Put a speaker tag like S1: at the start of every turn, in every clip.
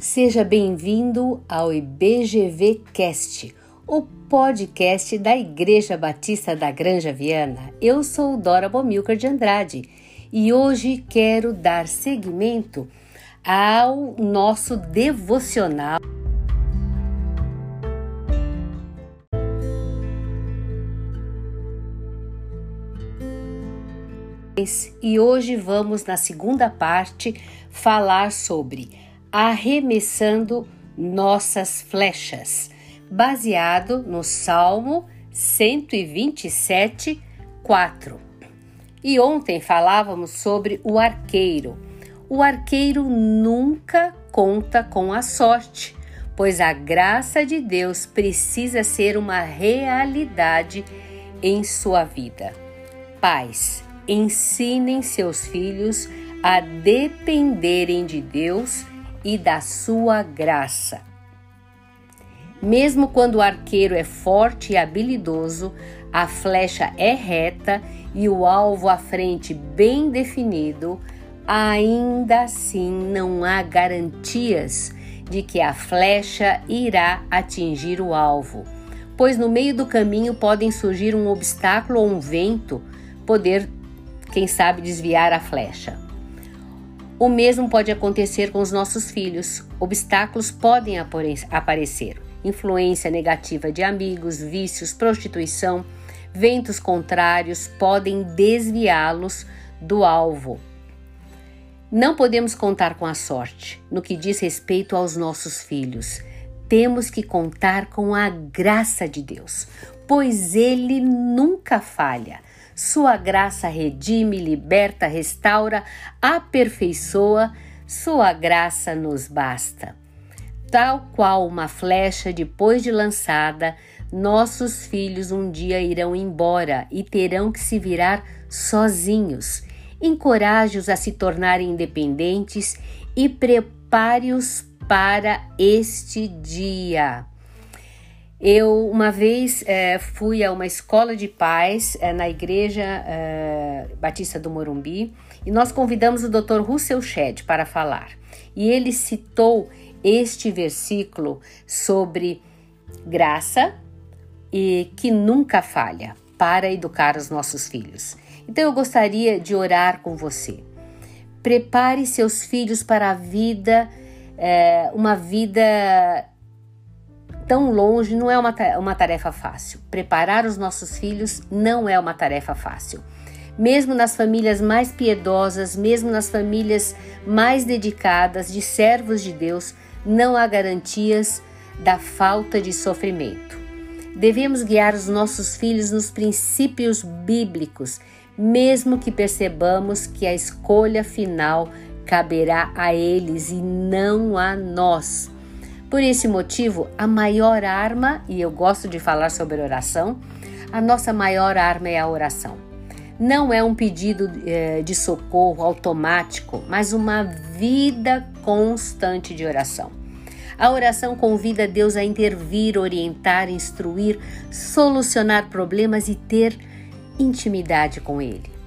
S1: Seja bem-vindo ao IBGV Cast, o podcast da Igreja Batista da Granja Viana. Eu sou Dora Bomilcar de Andrade e hoje quero dar seguimento ao nosso devocional. E hoje vamos, na segunda parte, falar sobre arremessando nossas flechas, baseado no Salmo 127, 4. E ontem falávamos sobre o arqueiro. O arqueiro nunca conta com a sorte, pois a graça de Deus precisa ser uma realidade em sua vida. Pais, ensinem seus filhos a dependerem de Deus e da sua graça. Mesmo quando o arqueiro é forte e habilidoso, a flecha é reta e o alvo à frente bem definido, ainda assim não há garantias de que a flecha irá atingir o alvo, pois no meio do caminho podem surgir um obstáculo ou um vento, poder, quem sabe, desviar a flecha. O mesmo pode acontecer com os nossos filhos. Obstáculos podem aparecer. Influência negativa de amigos, vícios, prostituição, ventos contrários podem desviá-los do alvo. Não podemos contar com a sorte no que diz respeito aos nossos filhos. Temos que contar com a graça de Deus, pois Ele nunca falha. Sua graça redime, liberta, restaura, aperfeiçoa, sua graça nos basta. Tal qual uma flecha depois de lançada, nossos filhos um dia irão embora e terão que se virar sozinhos. Encoraje-os a se tornarem independentes e prepare-os para este dia. Eu uma vez é, fui a uma escola de paz é, na igreja é, Batista do Morumbi e nós convidamos o Dr. Russell Shedd para falar. E ele citou este versículo sobre graça e que nunca falha para educar os nossos filhos. Então eu gostaria de orar com você. Prepare seus filhos para a vida, uma vida tão longe não é uma, uma tarefa fácil. Preparar os nossos filhos não é uma tarefa fácil. Mesmo nas famílias mais piedosas, mesmo nas famílias mais dedicadas de servos de Deus, não há garantias da falta de sofrimento. Devemos guiar os nossos filhos nos princípios bíblicos, mesmo que percebamos que a escolha final caberá a eles e não a nós. Por esse motivo, a maior arma, e eu gosto de falar sobre oração, a nossa maior arma é a oração. Não é um pedido é, de socorro automático, mas uma vida constante de oração. A oração convida Deus a intervir, orientar, instruir, solucionar problemas e ter intimidade com Ele.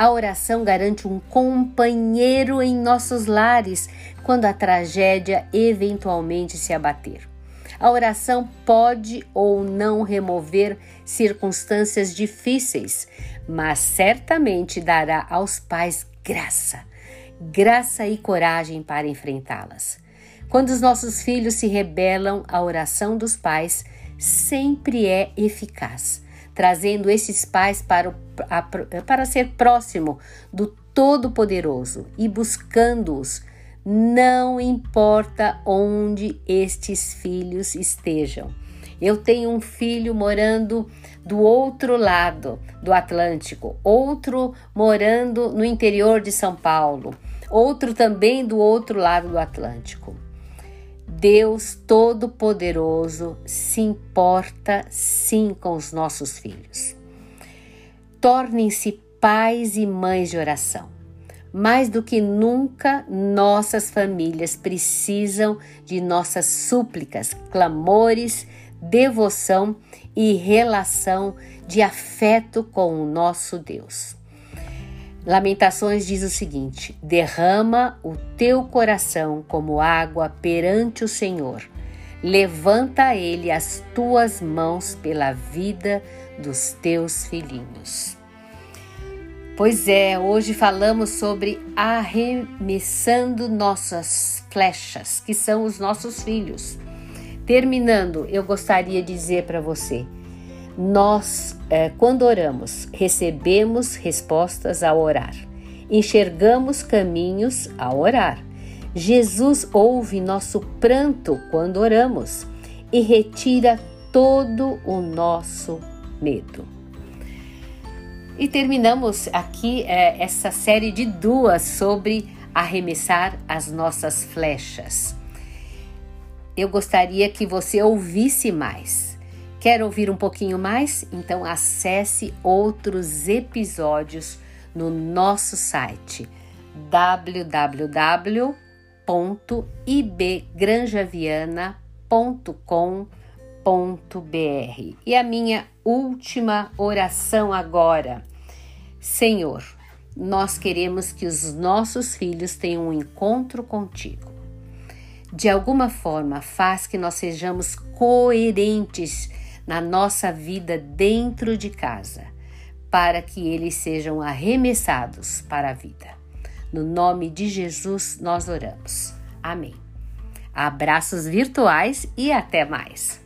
S1: A oração garante um companheiro em nossos lares quando a tragédia eventualmente se abater. A oração pode ou não remover circunstâncias difíceis, mas certamente dará aos pais graça, graça e coragem para enfrentá-las. Quando os nossos filhos se rebelam, a oração dos pais sempre é eficaz trazendo esses pais para, o, a, para ser próximo do Todo-Poderoso e buscando-os, não importa onde estes filhos estejam. Eu tenho um filho morando do outro lado do Atlântico, outro morando no interior de São Paulo, outro também do outro lado do Atlântico. Deus Todo-Poderoso se importa sim com os nossos filhos. Tornem-se pais e mães de oração. Mais do que nunca, nossas famílias precisam de nossas súplicas, clamores, devoção e relação de afeto com o nosso Deus. Lamentações diz o seguinte: derrama o teu coração como água perante o Senhor. Levanta a ele as tuas mãos pela vida dos teus filhinhos. Pois é, hoje falamos sobre arremessando nossas flechas, que são os nossos filhos. Terminando, eu gostaria de dizer para você: nós, é, quando oramos, recebemos respostas ao orar, enxergamos caminhos ao orar. Jesus ouve nosso pranto quando oramos e retira todo o nosso medo. E terminamos aqui é, essa série de duas sobre arremessar as nossas flechas. Eu gostaria que você ouvisse mais. Quer ouvir um pouquinho mais? Então acesse outros episódios no nosso site www.ibgranjaviana.com.br. E a minha última oração agora Senhor, nós queremos que os nossos filhos tenham um encontro contigo. De alguma forma, faz que nós sejamos coerentes na nossa vida dentro de casa, para que eles sejam arremessados para a vida. No nome de Jesus nós oramos. Amém. Abraços virtuais e até mais.